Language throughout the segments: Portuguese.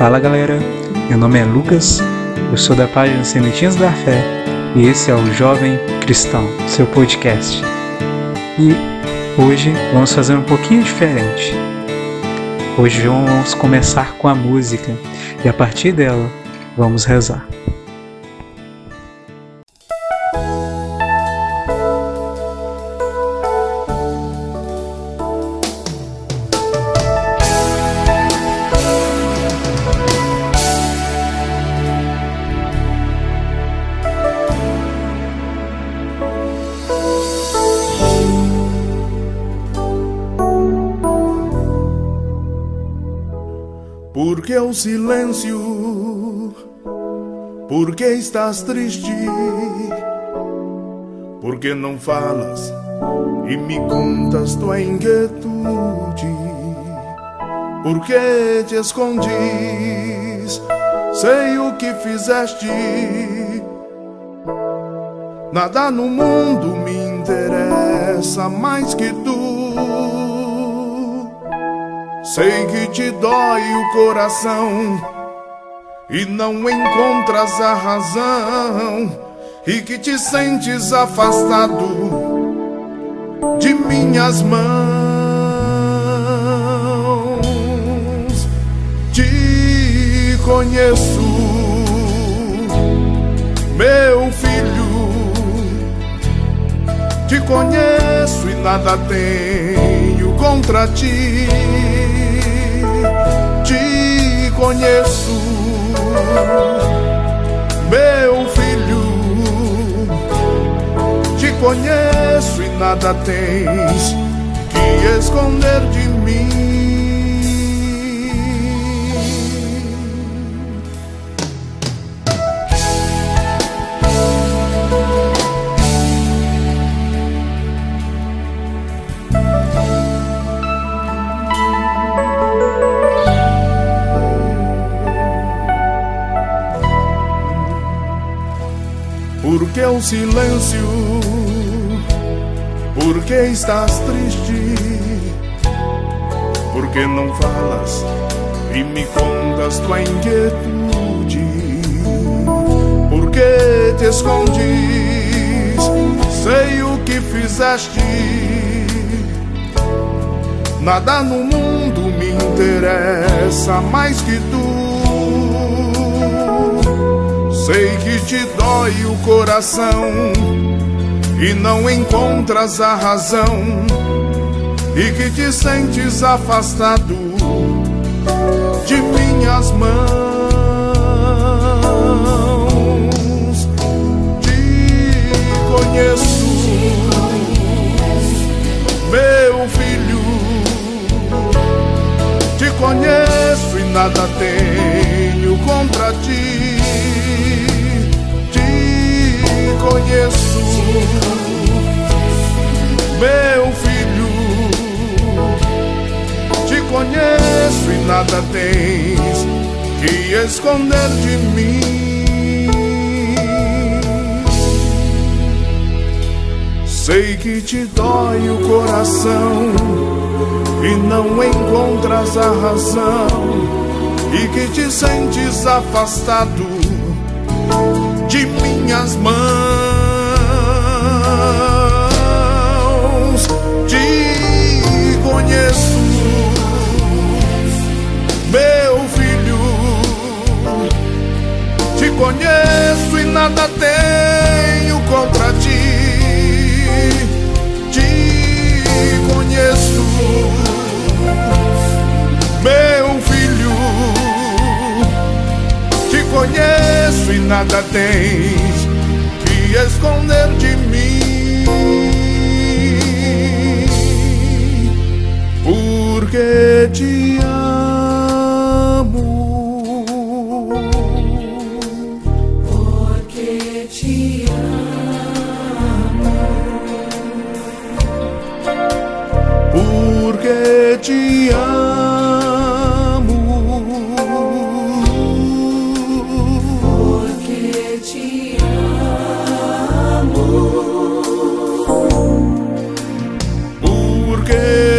Fala galera, meu nome é Lucas, eu sou da página Sementinhas da Fé e esse é o Jovem Cristão, seu podcast. E hoje vamos fazer um pouquinho diferente. Hoje vamos começar com a música e a partir dela vamos rezar. O silêncio? Por que estás triste? Por que não falas e me contas tua inquietude? Por que te escondes? Sei o que fizeste. Nada no mundo me interessa mais que Sei que te dói o coração e não encontras a razão, e que te sentes afastado de minhas mãos. Te conheço, meu filho, te conheço e nada tenho contra ti conheço, meu filho. Te conheço e nada tens que esconder de mim. Por que o silêncio? Por que estás triste? Por que não falas e me contas tua inquietude? Por que te escondes? Sei o que fizeste. Nada no mundo me interessa mais que tu. Sei que te dói o coração e não encontras a razão, e que te sentes afastado de minhas mãos. Te conheço, meu filho, te conheço e nada tenho contra ti. Conheço, meu filho. Te conheço e nada tens que esconder de mim. Sei que te dói o coração e não encontras a razão, e que te sentes afastado de minhas mãos. Te conheço, meu filho. Te conheço e nada tenho contra ti. Te conheço, meu filho. Conheço e nada tens que esconder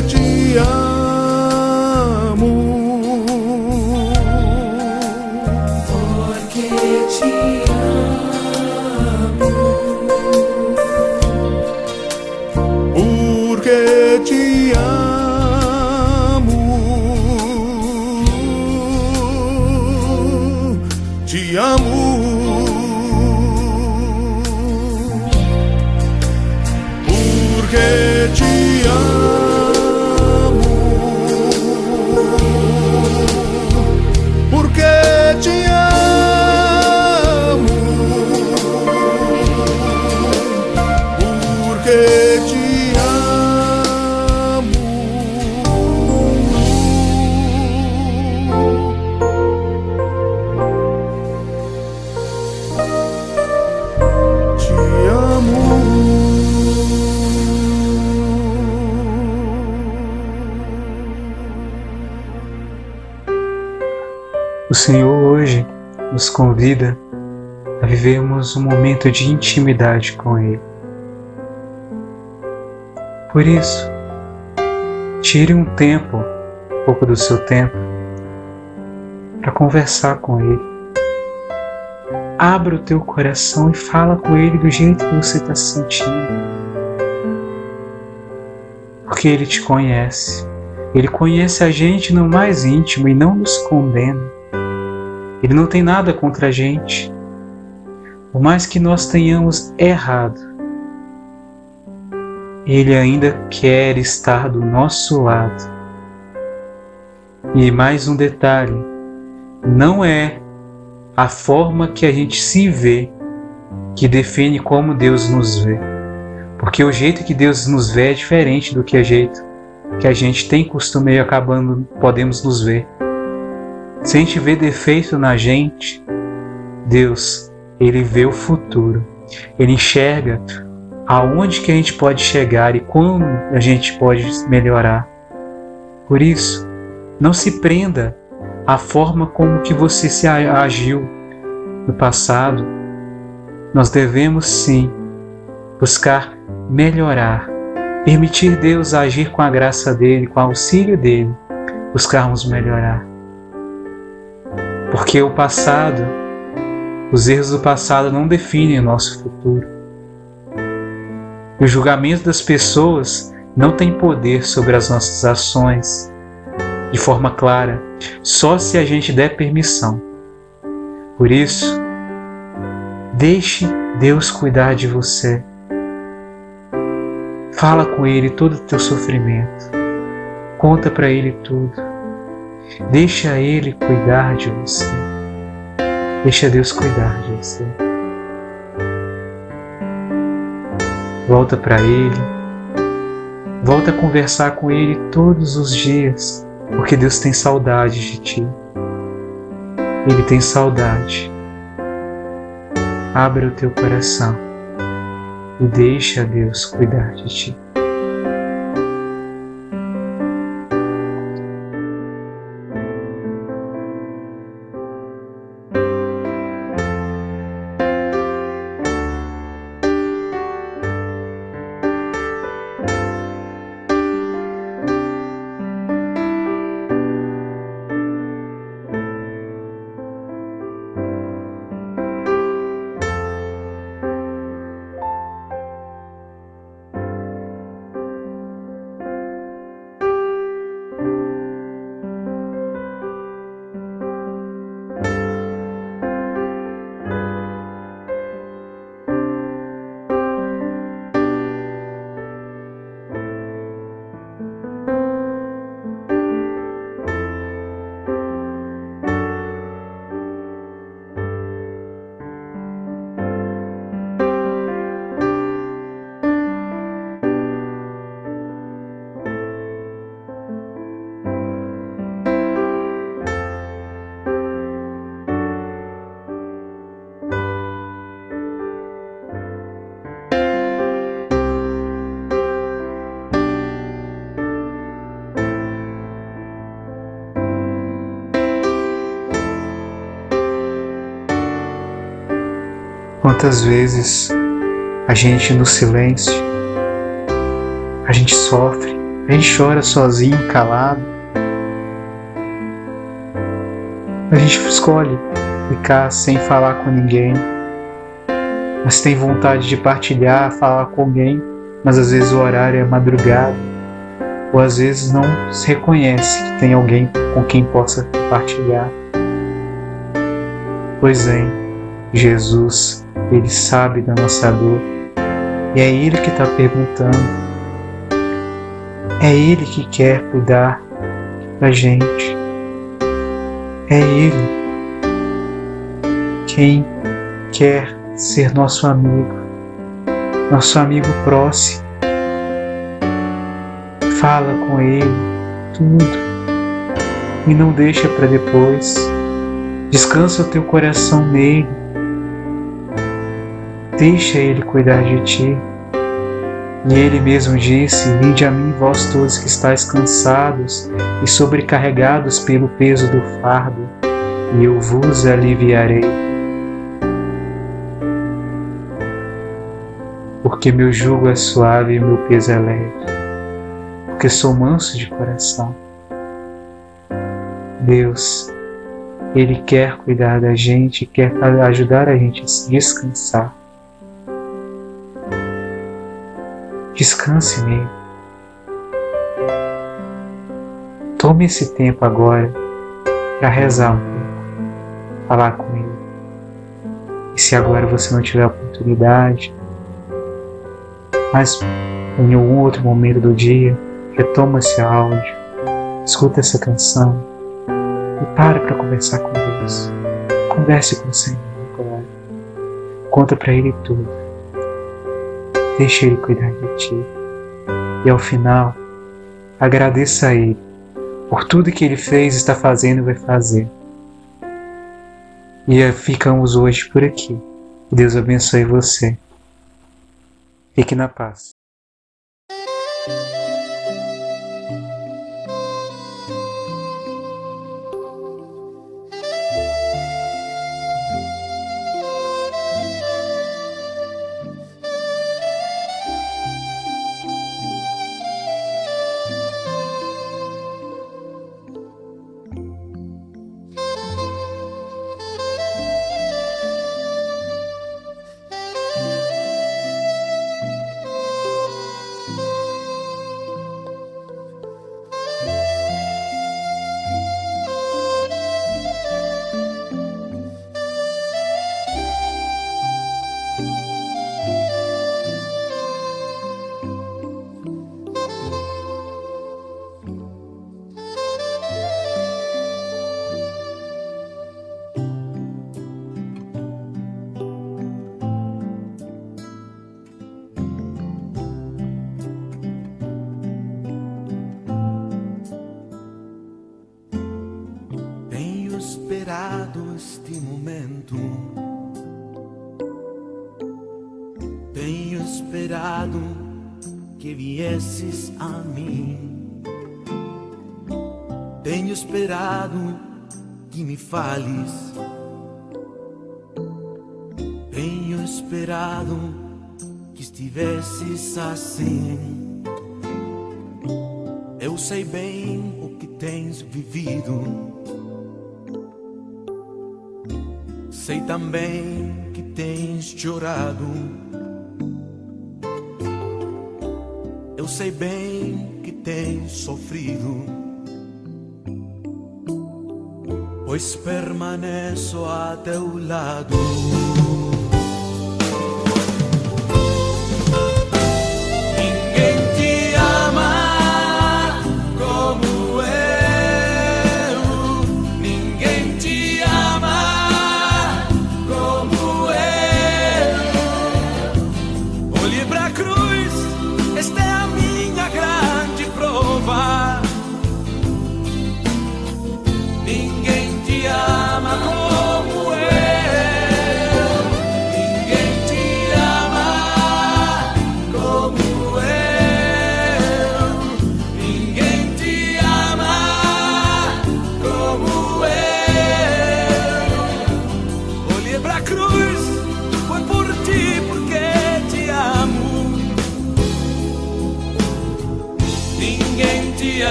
Porque convida a vivermos um momento de intimidade com Ele. Por isso, tire um tempo, um pouco do seu tempo, para conversar com Ele. Abra o teu coração e fala com Ele do jeito que você está se sentindo. Porque Ele te conhece. Ele conhece a gente no mais íntimo e não nos condena. Ele não tem nada contra a gente. Por mais que nós tenhamos errado, Ele ainda quer estar do nosso lado. E mais um detalhe: não é a forma que a gente se vê que define como Deus nos vê. Porque o jeito que Deus nos vê é diferente do que o jeito que a gente tem costume e acabando podemos nos ver. Se a gente vê defeito na gente, Deus, ele vê o futuro. Ele enxerga aonde que a gente pode chegar e como a gente pode melhorar. Por isso, não se prenda à forma como que você se agiu no passado. Nós devemos sim buscar melhorar, permitir Deus agir com a graça dele, com o auxílio dele, buscarmos melhorar. Porque o passado, os erros do passado não definem o nosso futuro. O julgamento das pessoas não tem poder sobre as nossas ações de forma clara, só se a gente der permissão. Por isso, deixe Deus cuidar de você. Fala com Ele todo o teu sofrimento. Conta para Ele tudo. Deixa Ele cuidar de você. Deixa Deus cuidar de você. Volta para Ele. Volta a conversar com Ele todos os dias, porque Deus tem saudade de ti. Ele tem saudade. Abra o teu coração e deixa Deus cuidar de ti. Quantas vezes a gente no silêncio, a gente sofre, a gente chora sozinho, calado. A gente escolhe ficar sem falar com ninguém, mas tem vontade de partilhar, falar com alguém, mas às vezes o horário é madrugada, ou às vezes não se reconhece que tem alguém com quem possa compartilhar. Pois bem, Jesus, Ele sabe da nossa dor e é Ele que está perguntando. É Ele que quer cuidar da gente. É Ele quem quer ser nosso amigo, nosso amigo próximo. Fala com Ele tudo e não deixa para depois. Descansa o teu coração nele. Deixa Ele cuidar de ti. E Ele mesmo disse: Vinde a mim, vós todos que estáis cansados e sobrecarregados pelo peso do fardo, e eu vos aliviarei. Porque meu jugo é suave e meu peso é leve, porque sou manso de coração. Deus, Ele quer cuidar da gente, quer ajudar a gente a se descansar. Descanse nele. Tome esse tempo agora para rezar um pouco, falar com ele. E se agora você não tiver oportunidade, mas em algum outro momento do dia, retoma esse áudio, escuta essa canção e para para conversar com Deus. Converse com o Senhor agora. Conta para Ele tudo. Deixa Ele cuidar de ti. E ao final, agradeça a Ele por tudo que Ele fez, está fazendo e vai fazer. E ficamos hoje por aqui. Deus abençoe você. Fique na paz. Viesses a mim. Tenho esperado que me fales. Tenho esperado que estivesses assim. Eu sei bem o que tens vivido. Sei também que tens chorado. Eu sei bem que tens sofrido. Pois permaneço a teu lado.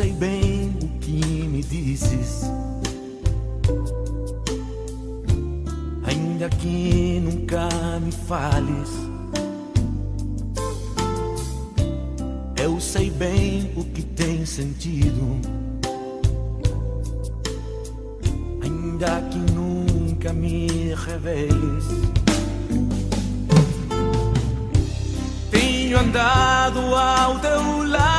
sei bem o que me dizes. Ainda que nunca me fales, eu sei bem o que tem sentido. Ainda que nunca me reveles. Tenho andado ao teu lado